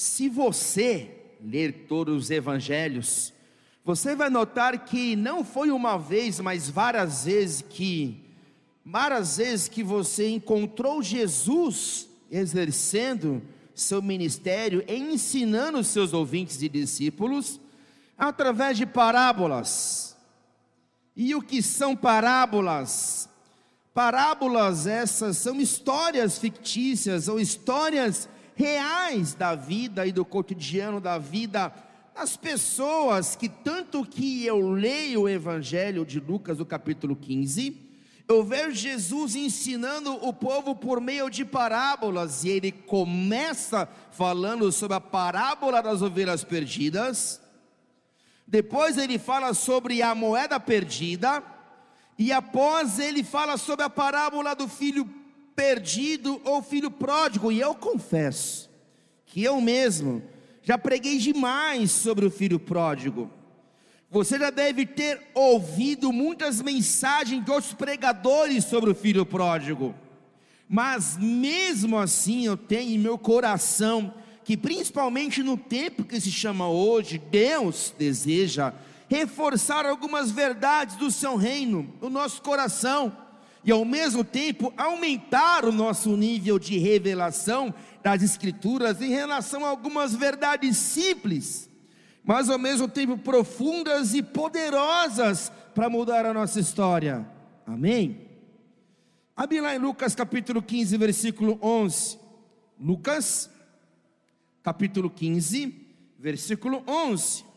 Se você ler todos os evangelhos, você vai notar que não foi uma vez, mas várias vezes que várias vezes que você encontrou Jesus exercendo seu ministério, ensinando seus ouvintes e discípulos através de parábolas. E o que são parábolas? Parábolas essas são histórias fictícias ou histórias reais da vida e do cotidiano da vida das pessoas que tanto que eu leio o evangelho de Lucas, do capítulo 15, eu vejo Jesus ensinando o povo por meio de parábolas, e ele começa falando sobre a parábola das ovelhas perdidas, depois ele fala sobre a moeda perdida, e após ele fala sobre a parábola do filho perdido ou filho pródigo, e eu confesso que eu mesmo já preguei demais sobre o filho pródigo. Você já deve ter ouvido muitas mensagens de outros pregadores sobre o filho pródigo. Mas mesmo assim eu tenho em meu coração que principalmente no tempo que se chama hoje, Deus deseja reforçar algumas verdades do seu reino no nosso coração e ao mesmo tempo aumentar o nosso nível de revelação das Escrituras em relação a algumas verdades simples, mas ao mesmo tempo profundas e poderosas para mudar a nossa história. Amém? Abre lá em Lucas capítulo 15, versículo 11. Lucas capítulo 15, versículo 11.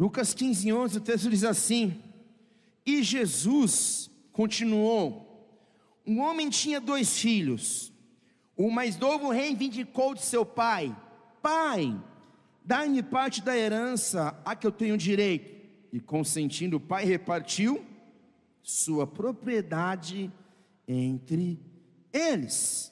Lucas 15, 11, o texto diz assim: E Jesus continuou: Um homem tinha dois filhos. O mais novo reivindicou de seu pai: Pai, dá-me parte da herança a que eu tenho direito. E consentindo, o pai repartiu sua propriedade entre eles.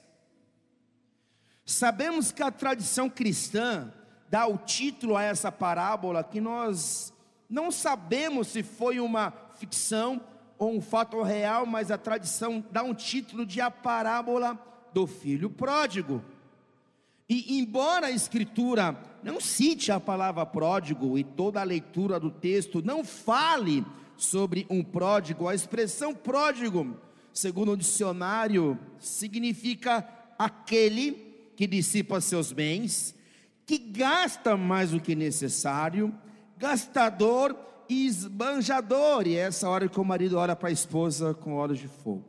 Sabemos que a tradição cristã dá o título a essa parábola que nós não sabemos se foi uma ficção ou um fato real, mas a tradição dá um título de a parábola do filho pródigo. E embora a escritura não cite a palavra pródigo e toda a leitura do texto não fale sobre um pródigo, a expressão pródigo, segundo o dicionário, significa aquele que dissipa seus bens, que gasta mais do que necessário, gastador e esbanjador. E é essa hora que o marido olha para a esposa com olhos de fogo.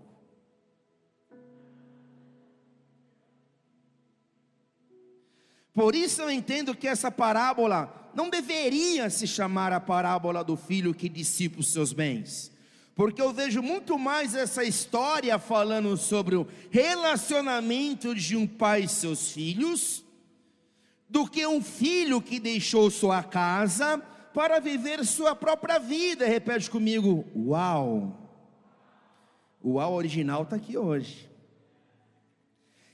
Por isso eu entendo que essa parábola não deveria se chamar a parábola do filho que dissipa os seus bens. Porque eu vejo muito mais essa história falando sobre o relacionamento de um pai e seus filhos do que um filho que deixou sua casa para viver sua própria vida. Repete comigo: Uau! O uau original está aqui hoje.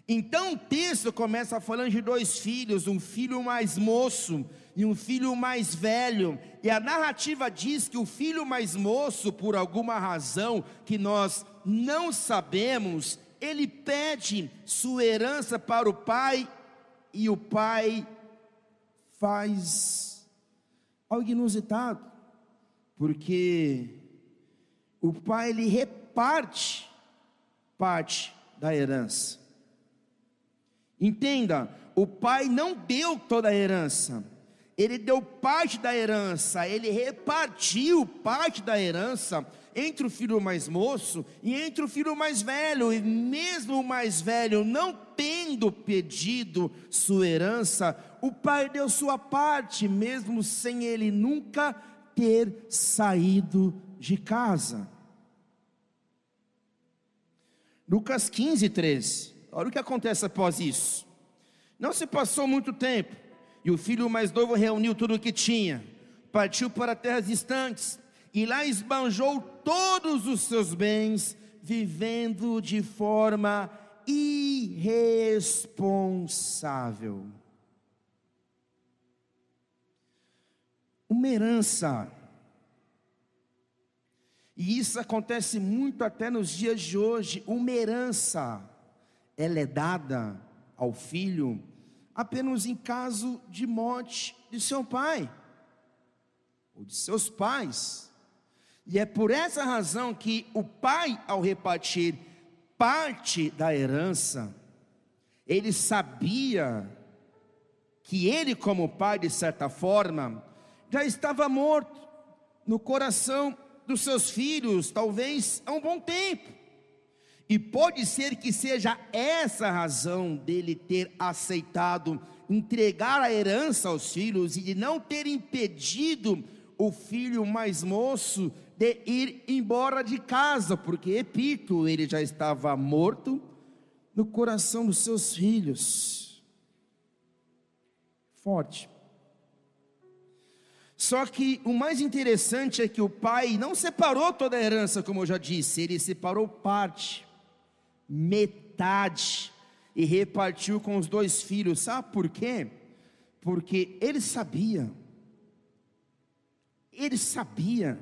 Então o texto começa falando de dois filhos, um filho mais moço e um filho mais velho. E a narrativa diz que o filho mais moço, por alguma razão que nós não sabemos, ele pede sua herança para o pai e o pai faz algo inusitado, porque o pai ele reparte parte da herança. Entenda, o pai não deu toda a herança, ele deu parte da herança, ele repartiu parte da herança entre o filho mais moço e entre o filho mais velho, e mesmo o mais velho não tendo pedido sua herança, o pai deu sua parte, mesmo sem ele nunca ter saído de casa. Lucas 15, 13. Olha o que acontece após isso. Não se passou muito tempo, e o filho mais novo reuniu tudo o que tinha, partiu para terras distantes, e lá esbanjou todos os seus bens, vivendo de forma irresponsável. Uma herança E isso acontece muito até nos dias de hoje. Uma herança, ela é dada ao filho apenas em caso de morte de seu pai ou de seus pais. E é por essa razão que o pai, ao repartir parte da herança, ele sabia que ele, como pai, de certa forma, já estava morto no coração dos seus filhos, talvez há um bom tempo. E pode ser que seja essa a razão dele ter aceitado entregar a herança aos filhos e de não ter impedido o filho mais moço de ir embora de casa, porque, repito, ele já estava morto no coração dos seus filhos. Forte. Só que o mais interessante é que o pai não separou toda a herança, como eu já disse, ele separou parte, metade, e repartiu com os dois filhos. Sabe por quê? Porque ele sabia, ele sabia,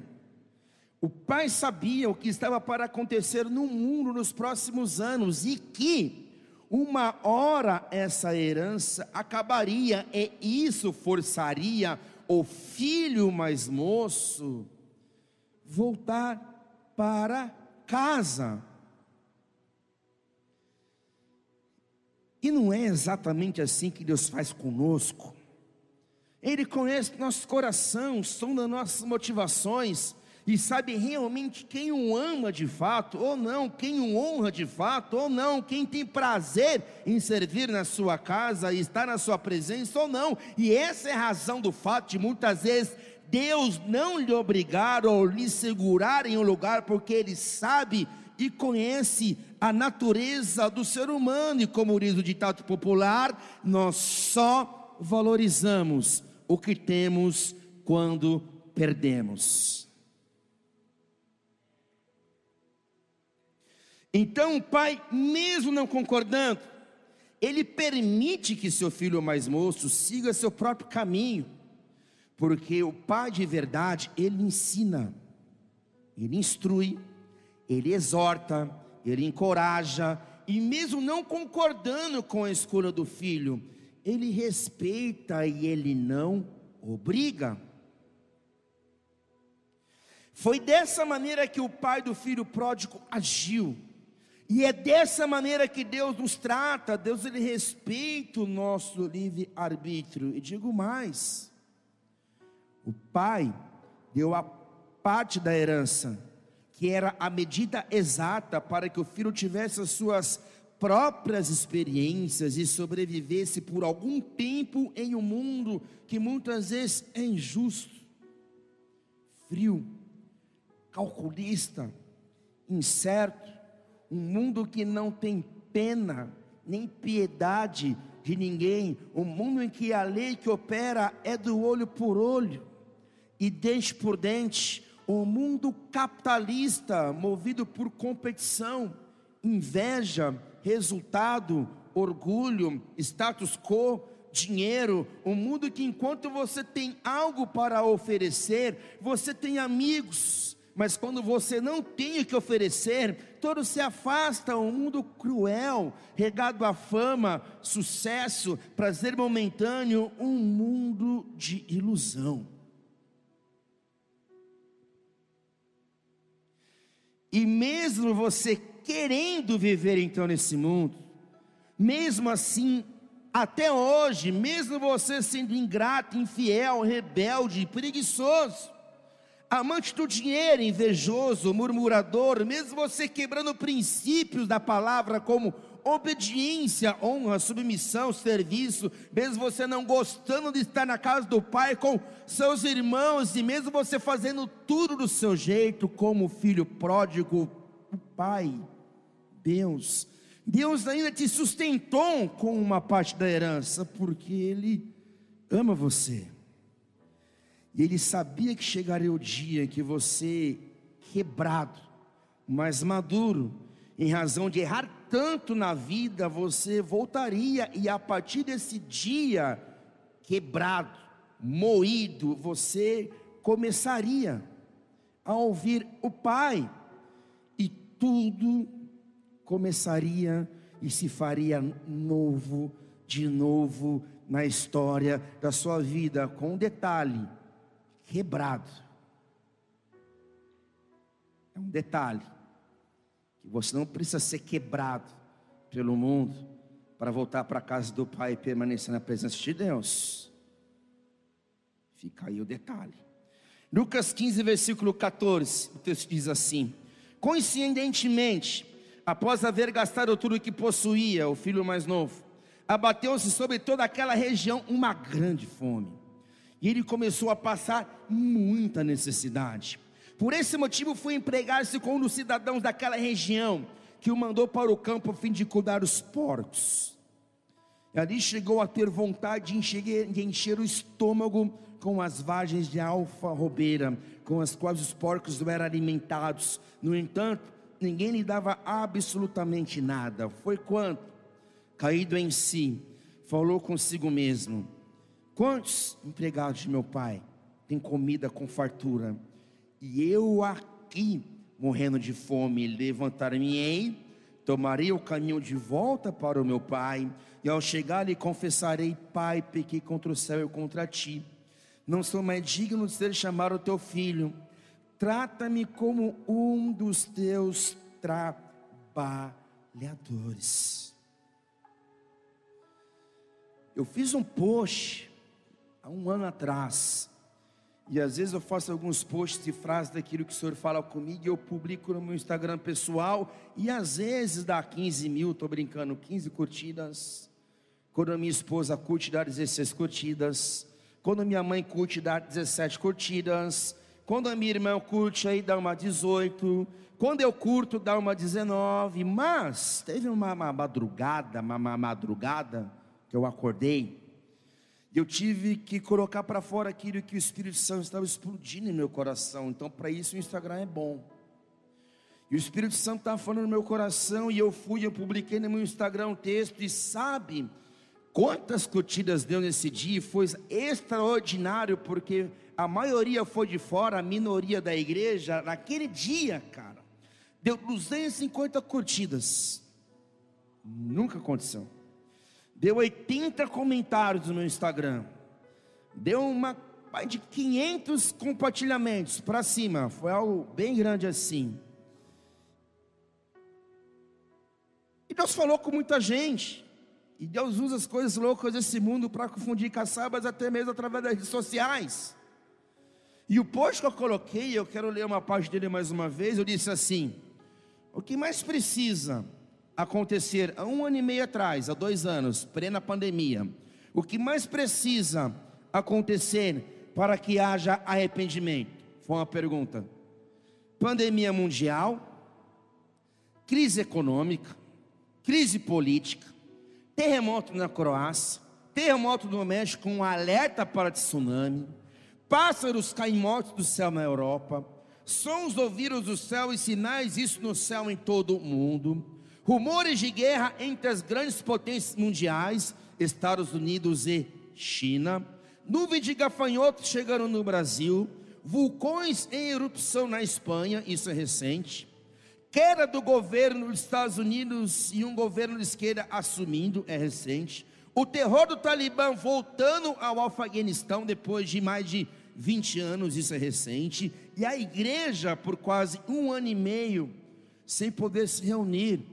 o pai sabia o que estava para acontecer no mundo nos próximos anos e que uma hora essa herança acabaria e isso forçaria o filho mais moço voltar para casa. E não é exatamente assim que Deus faz conosco. Ele conhece nosso coração, sonda nossas motivações e sabe realmente quem o ama de fato ou não, quem o honra de fato ou não, quem tem prazer em servir na sua casa e estar na sua presença ou não. E essa é a razão do fato de muitas vezes Deus não lhe obrigar ou lhe segurar em um lugar, porque Ele sabe e conhece a natureza do ser humano, e como diz o ditado popular, nós só valorizamos o que temos quando perdemos. Então o pai, mesmo não concordando, ele permite que seu filho mais moço siga seu próprio caminho, porque o pai de verdade, ele ensina, ele instrui, ele exorta, ele encoraja, e mesmo não concordando com a escolha do filho, ele respeita e ele não obriga. Foi dessa maneira que o pai do filho pródigo agiu. E é dessa maneira que Deus nos trata, Deus ele respeita o nosso livre arbítrio. E digo mais: o pai deu a parte da herança, que era a medida exata para que o filho tivesse as suas próprias experiências e sobrevivesse por algum tempo em um mundo que muitas vezes é injusto, frio, calculista, incerto um mundo que não tem pena nem piedade de ninguém, um mundo em que a lei que opera é do olho por olho e dente por dente, um mundo capitalista movido por competição, inveja, resultado, orgulho, status quo, dinheiro, um mundo que enquanto você tem algo para oferecer, você tem amigos, mas quando você não tem o que oferecer, todos se afastam, um mundo cruel, regado a fama, sucesso, prazer momentâneo, um mundo de ilusão. E mesmo você querendo viver então nesse mundo, mesmo assim, até hoje, mesmo você sendo ingrato, infiel, rebelde, preguiçoso, amante do dinheiro, invejoso, murmurador, mesmo você quebrando princípios da palavra como obediência, honra, submissão, serviço, mesmo você não gostando de estar na casa do pai com seus irmãos, e mesmo você fazendo tudo do seu jeito, como filho pródigo, o pai, Deus, Deus ainda te sustentou com uma parte da herança, porque Ele ama você. E ele sabia que chegaria o dia que você, quebrado, mas maduro, em razão de errar tanto na vida, você voltaria e a partir desse dia, quebrado, moído, você começaria a ouvir o Pai, e tudo começaria e se faria novo, de novo, na história da sua vida, com um detalhe: quebrado. É um detalhe que você não precisa ser quebrado pelo mundo para voltar para a casa do Pai e permanecer na presença de Deus. Fica aí o detalhe. Lucas 15, versículo 14, o texto diz assim: Coincidentemente, após haver gastado tudo o que possuía, o filho mais novo, abateu-se sobre toda aquela região uma grande fome. E ele começou a passar muita necessidade. Por esse motivo, foi empregar-se com um dos cidadãos daquela região, que o mandou para o campo a fim de cuidar dos porcos. E ali chegou a ter vontade de encher, de encher o estômago com as vagens de alfa-robeira, com as quais os porcos não eram alimentados. No entanto, ninguém lhe dava absolutamente nada. Foi quanto, caído em si, falou consigo mesmo: Quantos empregados de meu pai têm comida com fartura? E eu aqui, morrendo de fome, levantar-me-ei, tomarei o caminho de volta para o meu pai, e ao chegar lhe confessarei: Pai, pequei contra o céu e contra ti não sou mais digno de ser chamado teu filho. Trata-me como um dos teus trabalhadores. Eu fiz um post há um ano atrás, e às vezes eu faço alguns posts de frases daquilo que o Senhor fala comigo, e eu publico no meu Instagram pessoal, e às vezes dá 15 mil, estou brincando, 15 curtidas. Quando a minha esposa curte, dá 16 curtidas. Quando minha mãe curte, dá 17 curtidas. Quando a minha irmã curte, aí dá uma 18. Quando eu curto, dá uma 19. Mas teve uma, uma madrugada, uma, uma madrugada, que eu acordei. Eu tive que colocar para fora aquilo que o Espírito Santo estava explodindo em meu coração. Então, para isso, o Instagram é bom. E o Espírito Santo estava falando no meu coração. E eu fui, eu publiquei no meu Instagram um texto. E sabe Quantas curtidas deu nesse dia? Foi extraordinário, porque a maioria foi de fora, a minoria da igreja. Naquele dia, cara, deu 250 curtidas. Nunca aconteceu. Deu 80 comentários no Instagram. Deu uma de 500 compartilhamentos para cima. Foi algo bem grande assim. E Deus falou com muita gente. E Deus usa as coisas loucas desse mundo para confundir caçabas, até mesmo através das redes sociais. E o post que eu coloquei, eu quero ler uma parte dele mais uma vez. Eu disse assim: O que mais precisa acontecer há um ano e meio atrás, há dois anos, plena pandemia, o que mais precisa acontecer para que haja arrependimento? Foi uma pergunta. Pandemia mundial, crise econômica, crise política, terremoto na Croácia, terremoto no México um alerta para tsunami, pássaros caem mortos do céu na Europa, sons ouvidos do céu e sinais isso no céu em todo o mundo, rumores de guerra entre as grandes potências mundiais, Estados Unidos e China, nuvens de gafanhotos chegando no Brasil, vulcões em erupção na Espanha, isso é recente, queda do governo dos Estados Unidos e um governo de esquerda assumindo, é recente. O terror do Talibã voltando ao Afeganistão depois de mais de 20 anos, isso é recente. E a igreja, por quase um ano e meio, sem poder se reunir.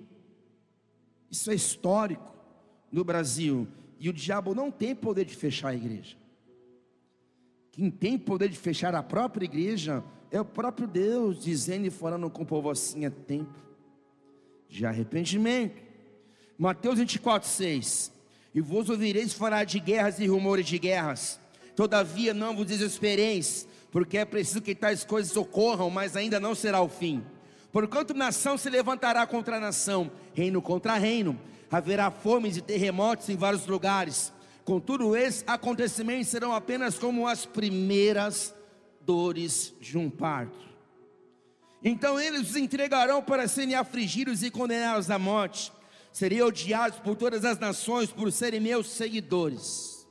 Isso é histórico no Brasil. E o diabo não tem poder de fechar a igreja. Quem tem poder de fechar a própria igreja é o próprio Deus dizendo e falando com o povo assim: é tempo de arrependimento. Mateus 24, 6. E vos ouvireis falar de guerras e rumores de guerras. Todavia não vos desespereis, porque é preciso que tais coisas ocorram, mas ainda não será o fim. Porquanto nação se levantará contra nação, reino contra reino, haverá fomes e terremotos em vários lugares. Contudo, esses acontecimentos serão apenas como as primeiras dores de um parto. Então eles os entregarão para serem afligidos e condenados à morte. Seriam odiados por todas as nações por serem meus seguidores.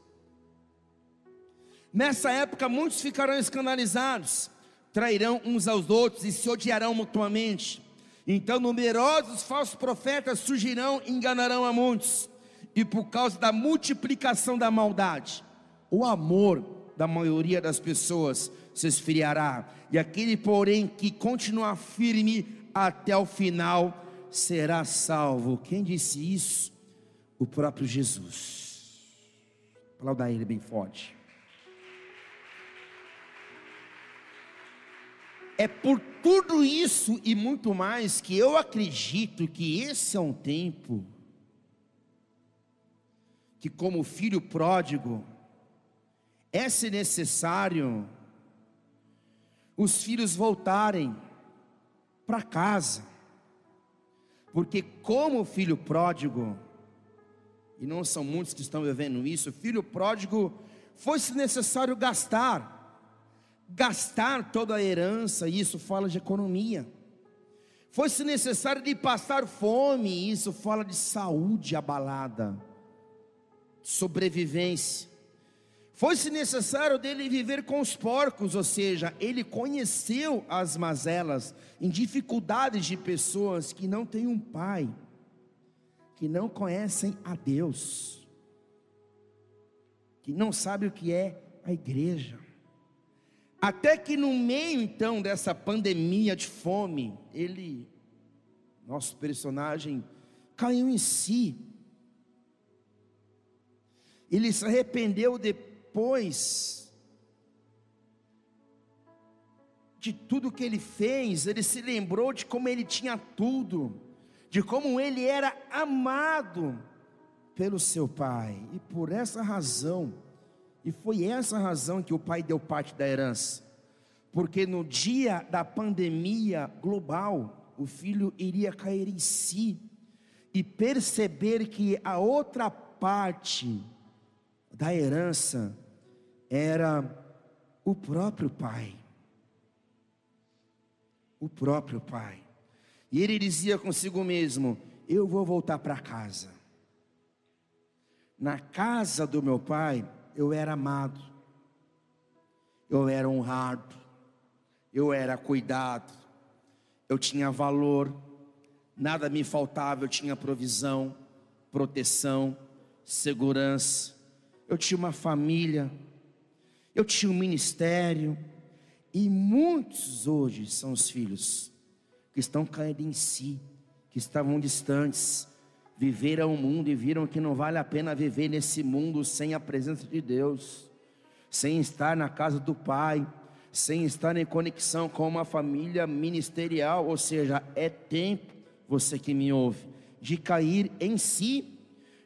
Nessa época, muitos ficarão escandalizados, trairão uns aos outros e se odiarão mutuamente. Então numerosos falsos profetas surgirão e enganarão a muitos. E por causa da multiplicação da maldade, o amor da maioria das pessoas se esfriará. E aquele, porém, que continuar firme até o final será salvo. Quem disse isso? O próprio Jesus. Aplauda ele bem forte. É por tudo isso e muito mais que eu acredito que esse é um tempo que, como filho pródigo, é se necessário os filhos voltarem para casa, porque, como filho pródigo, e não são muitos que estão vivendo isso, filho pródigo, foi-se necessário gastar, gastar toda a herança, isso fala de economia. Foi-se necessário de passar fome, isso fala de saúde abalada, sobrevivência. Foi-se necessário dele viver com os porcos, ou seja, ele conheceu as mazelas, em dificuldades de pessoas que não têm um pai, que não conhecem a Deus, que não sabem o que é a igreja. Até que no meio então dessa pandemia de fome, ele, nosso personagem, caiu em si. Ele se arrependeu depois de tudo que ele fez, ele se lembrou de como ele tinha tudo, de como ele era amado pelo seu pai, e por essa razão, e foi essa razão que o pai deu parte da herança. Porque no dia da pandemia global, o filho iria cair em si e perceber que a outra parte da herança era o próprio pai. O próprio pai. E ele dizia consigo mesmo: Eu vou voltar para casa. Na casa do meu pai, eu era amado, eu era honrado, eu era cuidado, eu tinha valor, nada me faltava, eu tinha provisão, proteção, segurança, eu tinha uma família, eu tinha um ministério, e muitos hoje são os filhos que estão caindo em si, que estavam distantes, viveram o mundo e viram que não vale a pena viver nesse mundo sem a presença de Deus, sem estar na casa do Pai, sem estar em conexão com uma família ministerial, ou seja, é tempo, você que me ouve, de cair em si.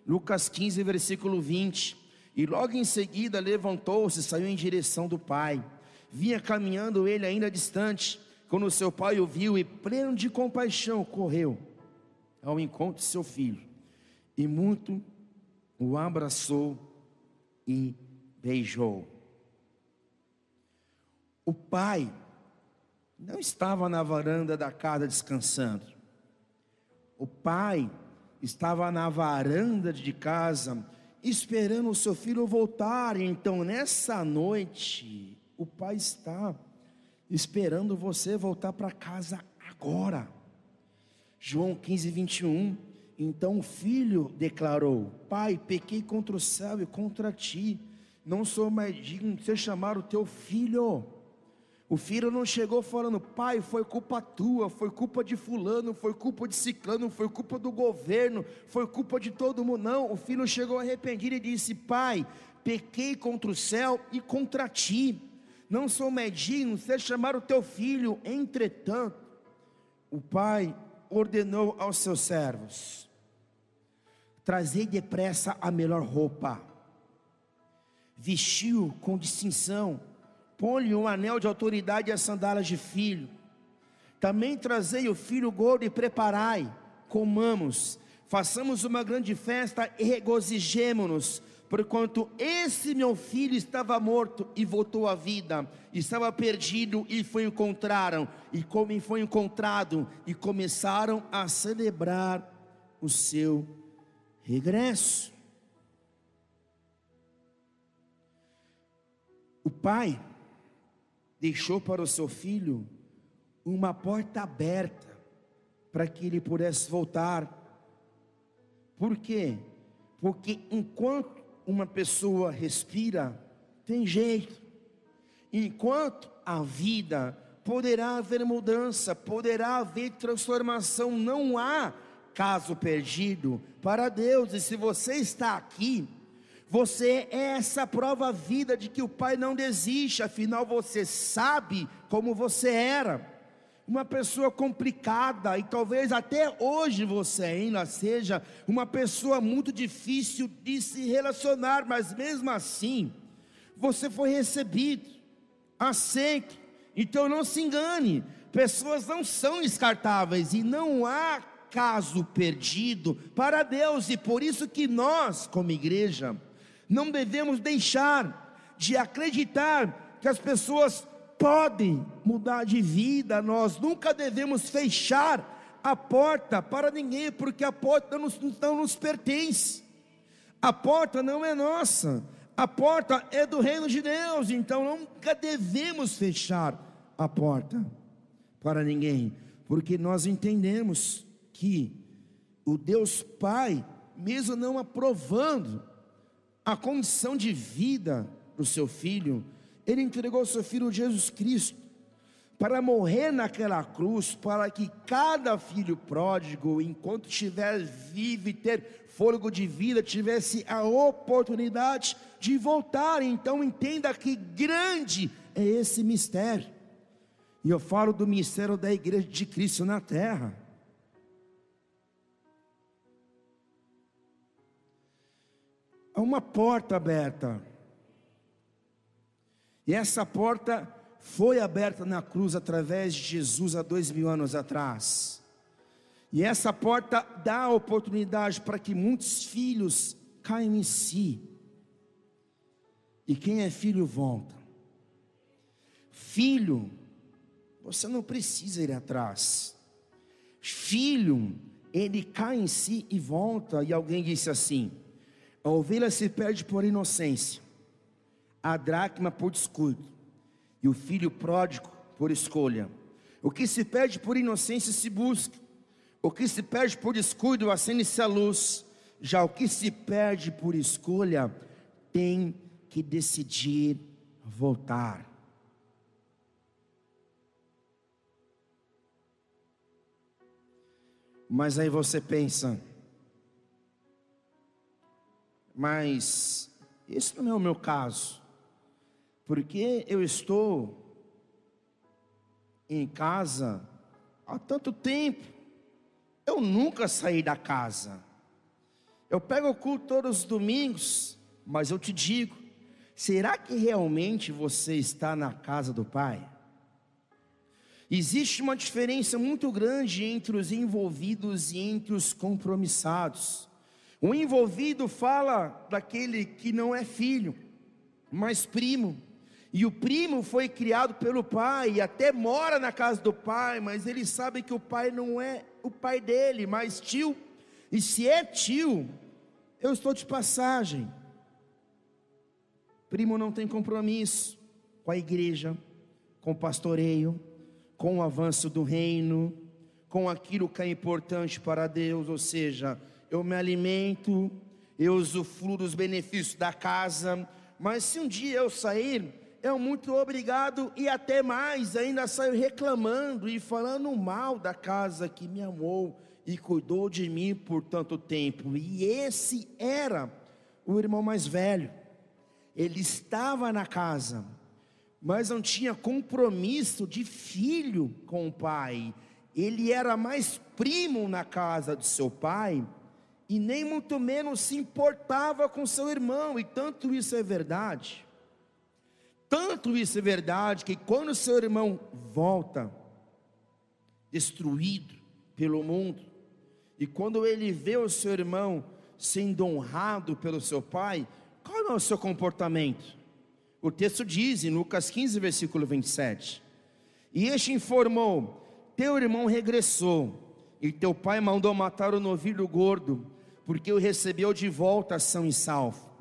Lucas 15, versículo 20. E logo em seguida levantou-se saiu em direção do pai. Vinha caminhando ele ainda distante, quando seu pai o viu e, pleno de compaixão, correu ao encontro de seu filho, e muito o abraçou e beijou. O pai não estava na varanda da casa descansando. O pai estava na varanda de casa esperando o seu filho voltar. Então, nessa noite, o pai está esperando você voltar para casa agora. João 15, 21. Então o filho declarou: Pai, pequei contra o céu e contra ti, não sou mais digno de ser chamado teu filho. O filho não chegou falando, pai, foi culpa tua, foi culpa de fulano, foi culpa de ciclano, foi culpa do governo, foi culpa de todo mundo. Não, o filho chegou arrependido e disse, pai, pequei contra o céu e contra ti. Não sou medinho, ser chamar o teu filho. Entretanto, o pai ordenou aos seus servos: trazei depressa a melhor roupa, vestiu com distinção, põe-lhe um anel de autoridade e as sandálias de filho. Também trazei o filho gordo e preparai, comamos, façamos uma grande festa e regozijemo-nos porquanto esse meu filho estava morto e voltou à vida, estava perdido e foi encontraram, e como foi encontrado, e começaram a celebrar o seu regresso. O pai, deixou para o seu filho uma porta aberta para que ele pudesse voltar. Por quê? Porque enquanto uma pessoa respira, tem jeito. Enquanto a vida poderá haver mudança, poderá haver transformação, não há caso perdido para Deus. E se você está aqui, você é essa prova vida de que o Pai não desiste, afinal você sabe como você era. Uma pessoa complicada, e talvez até hoje você ainda seja uma pessoa muito difícil de se relacionar, mas mesmo assim, você foi recebido, aceito, então não se engane, pessoas não são descartáveis e não há caso perdido para Deus, e por isso que nós, como igreja, não devemos deixar de acreditar que as pessoas podem mudar de vida, nós nunca devemos fechar a porta para ninguém, porque a porta não não nos pertence, a porta não é nossa, a porta é do reino de Deus, então nunca devemos fechar a porta para ninguém, porque nós entendemos que o Deus Pai, mesmo não aprovando a condição de vida do seu filho, ele entregou seu filho Jesus Cristo para morrer naquela cruz, para que cada filho pródigo, enquanto estiver vivo e ter fôlego de vida, tivesse a oportunidade de voltar. Então entenda que grande é esse mistério. E eu falo do mistério da igreja de Cristo na terra. Há uma porta aberta. E essa porta foi aberta na cruz através de Jesus há dois mil anos atrás. E essa porta dá oportunidade para que muitos filhos caiam em si. E quem é filho volta. Filho, você não precisa ir atrás. Filho, ele cai em si e volta. E alguém disse assim: a ovelha se perde por inocência, a dracma por descuido, e o filho pródigo por escolha. O que se perde por inocência se busca, o que se perde por descuido acende-se a luz, já o que se perde por escolha tem que decidir voltar. Mas aí você pensa, mas esse não é o meu caso, porque eu estou em casa há tanto tempo, eu nunca saí da casa. Eu pego o culto todos os domingos, mas eu te digo, será que realmente você está na casa do Pai? Existe uma diferença muito grande entre os envolvidos e entre os compromissados. O envolvido fala daquele que não é filho, mas primo. E o primo foi criado pelo pai e até mora na casa do pai, mas ele sabe que o pai não é o pai dele, mas tio. E se é tio, eu estou de passagem. Primo não tem compromisso com a igreja, com o pastoreio, com o avanço do reino, com aquilo que é importante para Deus, ou seja, eu me alimento, eu usufruo dos benefícios da casa, mas se um dia eu sair, eu muito obrigado e até mais, ainda saio reclamando e falando mal da casa que me amou e cuidou de mim por tanto tempo. E esse era o irmão mais velho. Ele estava na casa, mas não tinha compromisso de filho com o pai. Ele era mais primo na casa do seu pai e nem muito menos se importava com seu irmão, e tanto isso é verdade. Tanto isso é verdade que quando seu irmão volta destruído pelo mundo, e quando ele vê o seu irmão sendo honrado pelo seu pai, qual é o seu comportamento? O texto diz em Lucas 15, versículo 27. E este informou: Teu irmão regressou, e teu pai mandou matar o novilho gordo porque o recebeu de volta são e salvo.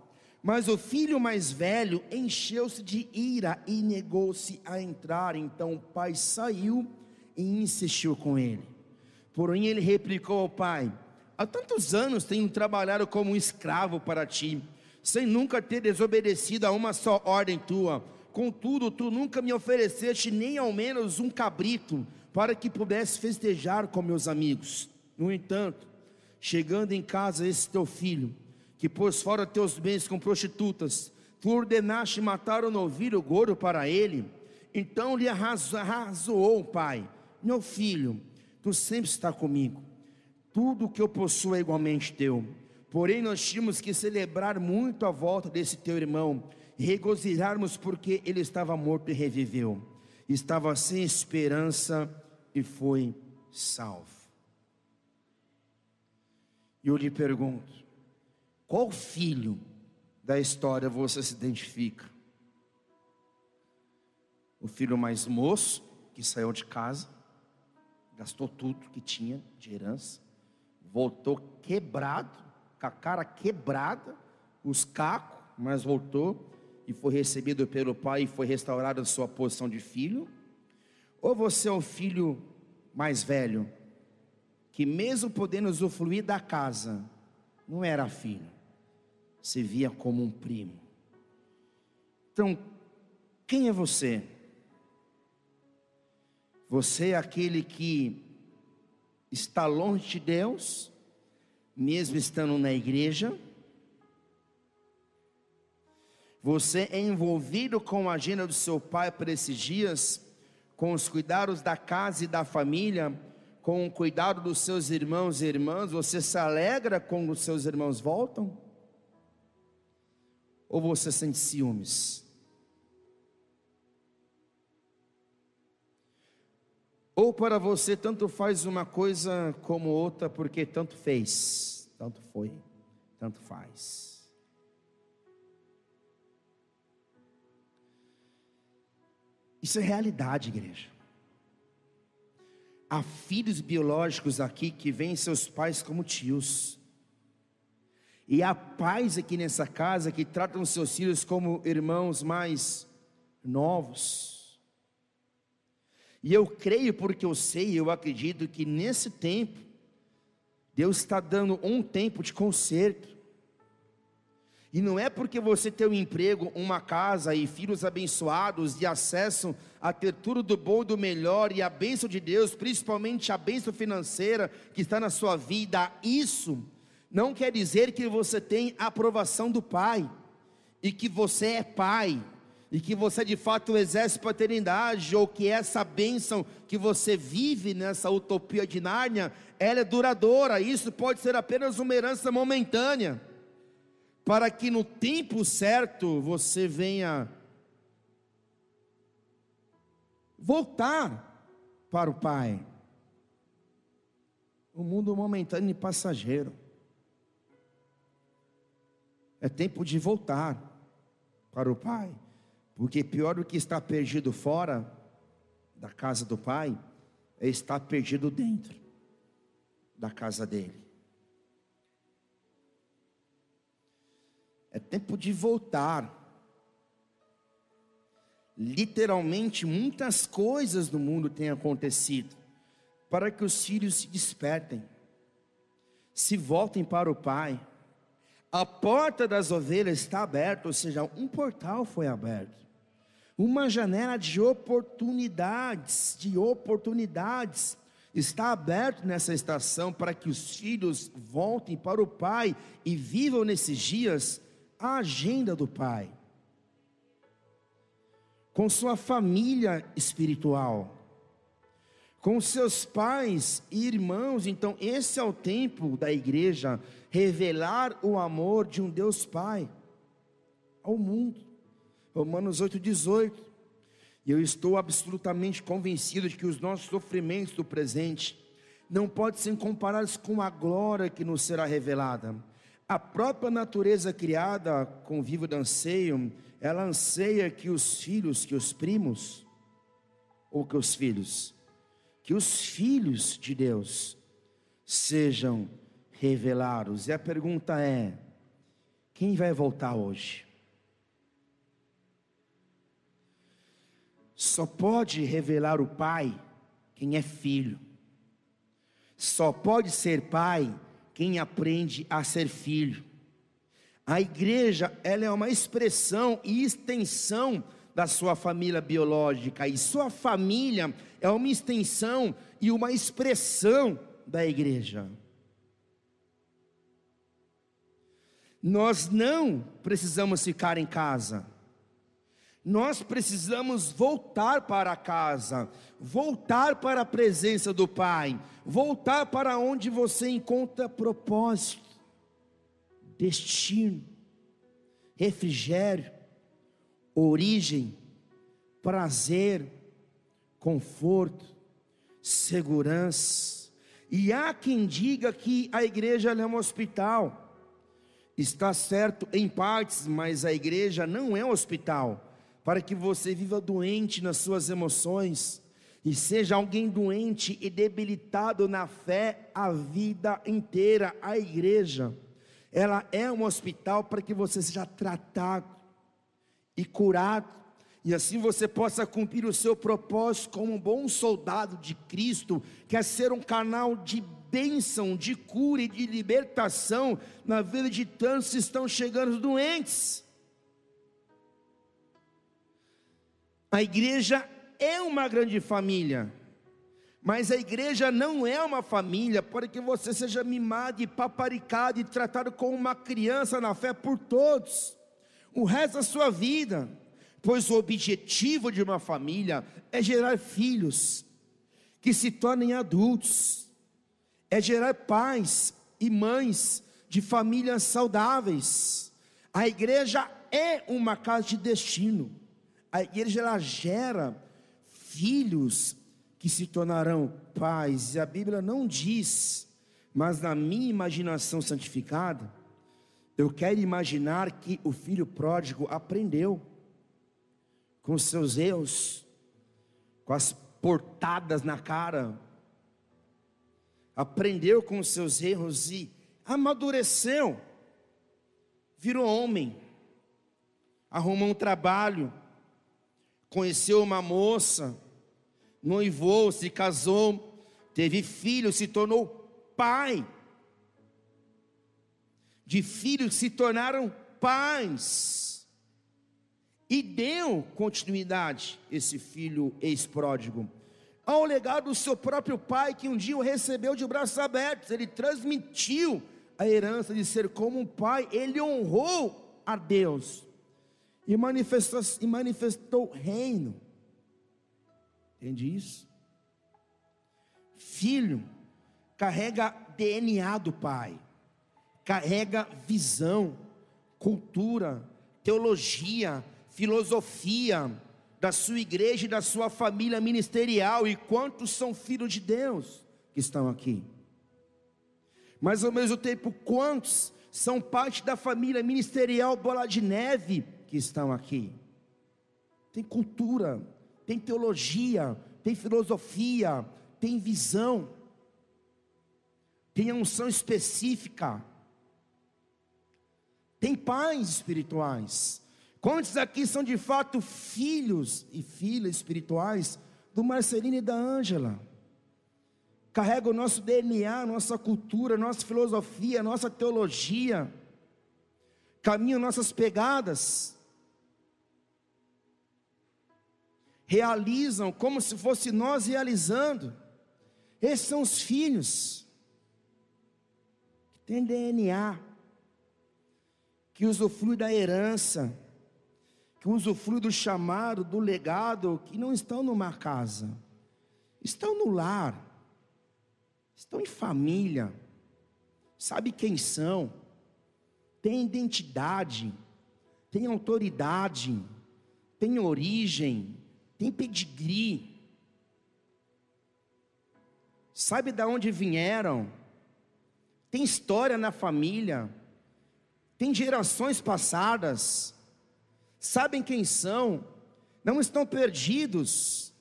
Mas o filho mais velho encheu-se de ira e negou-se a entrar. Então o pai saiu e insistiu com ele. Porém, ele replicou ao pai: Há tantos anos tenho trabalhado como escravo para ti, sem nunca ter desobedecido a uma só ordem tua. Contudo, tu nunca me ofereceste nem ao menos um cabrito para que pudesse festejar com meus amigos. No entanto, chegando em casa esse teu filho, que pôs fora teus bens com prostitutas, tu ordenaste matar o novilho gordo para ele. Então lhe arrazoou o pai: Meu filho, tu sempre está comigo, tudo o que eu possuo é igualmente teu. Porém, nós tínhamos que celebrar muito a volta desse teu irmão, regozijarmos porque ele estava morto e reviveu, estava sem esperança e foi salvo. E eu lhe pergunto: qual filho da história você se identifica? O filho mais moço, que saiu de casa, gastou tudo que tinha de herança, voltou quebrado, com a cara quebrada, os cacos, mas voltou e foi recebido pelo pai e foi restaurado a sua posição de filho? Ou você é o filho mais velho, que mesmo podendo usufruir da casa, não era filho? Se via como um primo. Então, quem é você? Você é aquele que está longe de Deus, mesmo estando na igreja? Você é envolvido com a agenda do seu pai para esses dias, com os cuidados da casa e da família, com o cuidado dos seus irmãos e irmãs? Você se alegra quando os seus irmãos voltam? Ou você sente ciúmes? Ou para você tanto faz uma coisa como outra, porque tanto fez, tanto foi, tanto faz. Isso é realidade, igreja. Há filhos biológicos aqui que veem seus pais como tios. E há pais aqui nessa casa que tratam seus filhos como irmãos mais novos. E eu creio porque eu sei, eu acredito que nesse tempo, Deus está dando um tempo de conserto. E não é porque você tem um emprego, uma casa e filhos abençoados e acesso a ter tudo do bom do melhor e a bênção de Deus, principalmente a bênção financeira que está na sua vida, isso não quer dizer que você tem a aprovação do Pai, e que você é pai, e que você de fato exerce paternidade, ou que essa bênção que você vive nessa utopia de Nárnia, ela é duradoura, isso pode ser apenas uma herança momentânea, para que no tempo certo você venha voltar para o Pai. O mundo momentâneo e passageiro. É tempo de voltar para o Pai, porque pior do que estar perdido fora da casa do Pai é estar perdido dentro da casa dele. É tempo de voltar. Literalmente, muitas coisas no mundo têm acontecido para que os filhos se despertem, se voltem para o Pai a porta das ovelhas está aberta, ou seja, um portal foi aberto. Uma janela de oportunidades, de oportunidades, está aberto nessa estação para que os filhos voltem para o Pai e vivam nesses dias a agenda do Pai, com sua família espiritual com seus pais e irmãos. Então, esse é o tempo da igreja revelar o amor de um Deus Pai ao mundo. Romanos 8,18. E eu estou absolutamente convencido de que os nossos sofrimentos do presente não podem ser comparados com a glória que nos será revelada. A própria natureza criada com vivo anseio, ela anseia que os filhos, que os primos, ou que os filhos, que os filhos de Deus sejam revelados. E a pergunta é: Quem vai voltar hoje? Só pode revelar o Pai quem é filho. Só pode ser pai quem aprende a ser filho. A igreja, ela é uma expressão e extensão da sua família biológica, e sua família é uma extensão e uma expressão da igreja. Nós não precisamos ficar em casa. Nós precisamos voltar para casa, voltar para a presença do Pai, voltar para onde você encontra propósito, destino, refrigério, origem, prazer, conforto, segurança. E há quem diga que a igreja é um hospital. Está certo em partes, mas a igreja não é um hospital para que você viva doente nas suas emoções e seja alguém doente e debilitado na fé a vida inteira. A igreja, ela é um hospital para que você seja tratado e curado, e assim você possa cumprir o seu propósito como um bom soldado de Cristo, que é ser um canal de bênção, de cura e de libertação na vida de tantos que estão chegando doentes. A igreja é uma grande família, mas a igreja não é uma família para que você seja mimado e paparicado e tratado como uma criança na fé por todos, o resto da sua vida, pois o objetivo de uma família é gerar filhos que se tornem adultos, é gerar pais e mães de famílias saudáveis. A igreja é uma casa de destino. A igreja ela gera filhos que se tornarão pais, e a Bíblia não diz, mas na minha imaginação santificada, eu quero imaginar que o filho pródigo aprendeu com seus erros, com as portadas na cara, aprendeu com seus erros e amadureceu, virou homem, arrumou um trabalho, conheceu uma moça, noivou, se casou, teve filho, se tornou pai. De filhos se tornaram pais. E deu continuidade esse filho ex-pródigo ao legado do seu próprio pai, que um dia o recebeu de braços abertos. Ele transmitiu a herança de ser como um pai, ele honrou a Deus e manifestou, e manifestou reino. Entende isso? Filho carrega DNA do pai, carrega visão, cultura, teologia, filosofia da sua igreja e da sua família ministerial. E quantos são filhos de Deus que estão aqui? Mas ao mesmo tempo, quantos são parte da família ministerial Bola de Neve que estão aqui. Tem cultura, tem teologia, tem filosofia, tem visão, tem unção específica, tem pais espirituais. Quantos aqui são de fato filhos e filhas espirituais do Marcelino e da Ângela? Carrega o nosso DNA, nossa cultura, nossa filosofia, nossa teologia, caminham nossas pegadas. realizam como se fosse nós realizando. Esses são os filhos que têm DNA, que usufruem da herança, que usufruem do chamado, do legado, que não estão numa casa, estão no lar, estão em família, sabe quem são, tem identidade, tem autoridade, tem origem, tem pedigree, sabe de onde vieram, tem história na família, tem gerações passadas, sabem quem são, não estão perdidos,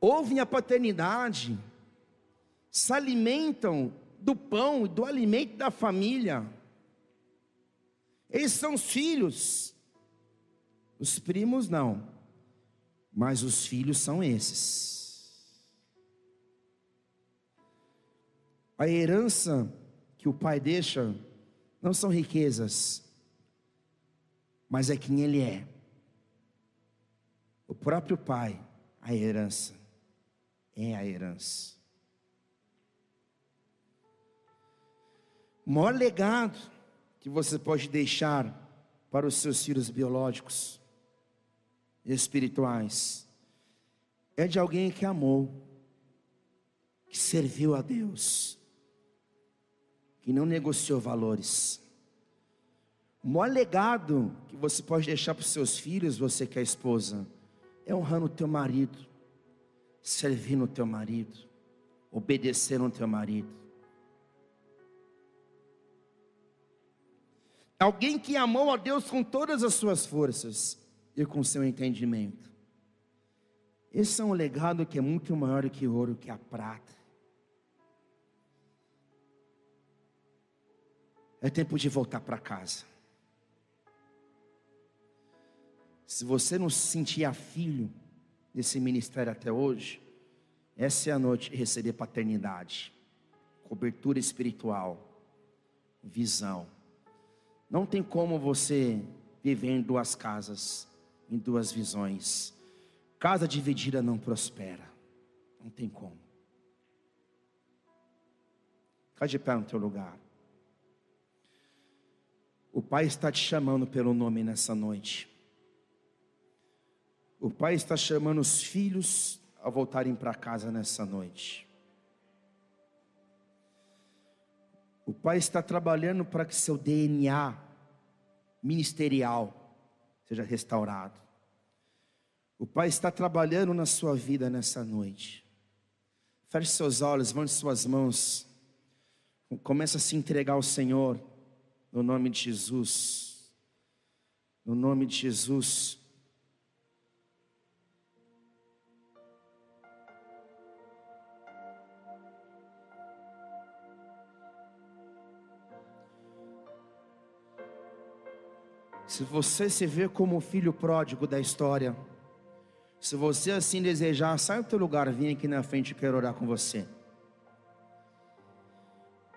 ouvem a paternidade, se alimentam do pão e do alimento da família. Eles são os filhos. Os primos não. Mas os filhos são esses. A herança que o pai deixa não são riquezas, mas é quem ele é. O próprio pai, a herança, é a herança. O maior legado que você pode deixar para os seus filhos biológicos e espirituais é de alguém que amou, que serviu a Deus, que não negociou valores. O maior legado que você pode deixar para os seus filhos, você que é esposa, é honrando o teu marido, servindo o teu marido, obedecendo o teu marido. Alguém que amou a Deus com todas as suas forças e com seu entendimento. Esse é um legado que é muito maior que ouro, que a prata. É tempo de voltar para casa. Se você não se sentia filho desse ministério até hoje, essa é a noite de receber paternidade, cobertura espiritual, visão. Não tem como você viver em duas casas, em duas visões. Casa dividida não prospera. Não tem como. Fica de pé no teu lugar. O Pai está te chamando pelo nome nessa noite. O Pai está chamando os filhos a voltarem para casa nessa noite. O Pai está trabalhando para que seu DNA ministerial seja restaurado. O Pai está trabalhando na sua vida nessa noite. Feche seus olhos, levante suas mãos. Começa a se entregar ao Senhor, no nome de Jesus. No nome de Jesus. Se você se vê como o filho pródigo da história, se você assim desejar, sai do teu lugar, vem aqui na frente, eu quero orar com você.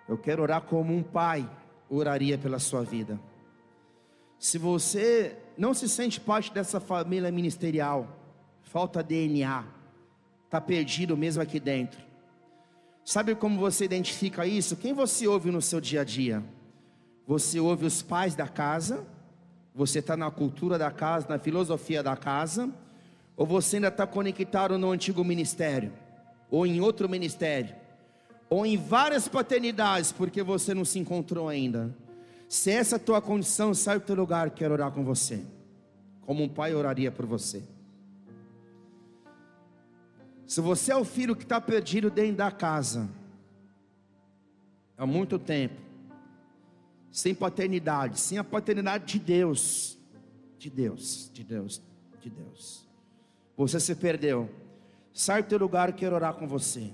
Eu quero orar como um pai oraria pela sua vida. Se você não se sente parte dessa família ministerial, falta DNA, está perdido mesmo aqui dentro. Sabe como você identifica isso? Quem você ouve no seu dia a dia? Você ouve os pais da casa, você está na cultura da casa, na filosofia da casa, ou você ainda está conectado no antigo ministério, ou em outro ministério, ou em várias paternidades, porque você não se encontrou ainda. Se essa é a tua condição, sai do teu lugar, quero orar com você, como um pai oraria por você. Se você é o filho que está perdido dentro da casa, há muito tempo, sem paternidade, sem a paternidade de Deus, de Deus, de Deus, de Deus. Você se perdeu. Sai do teu lugar, eu quero orar com você.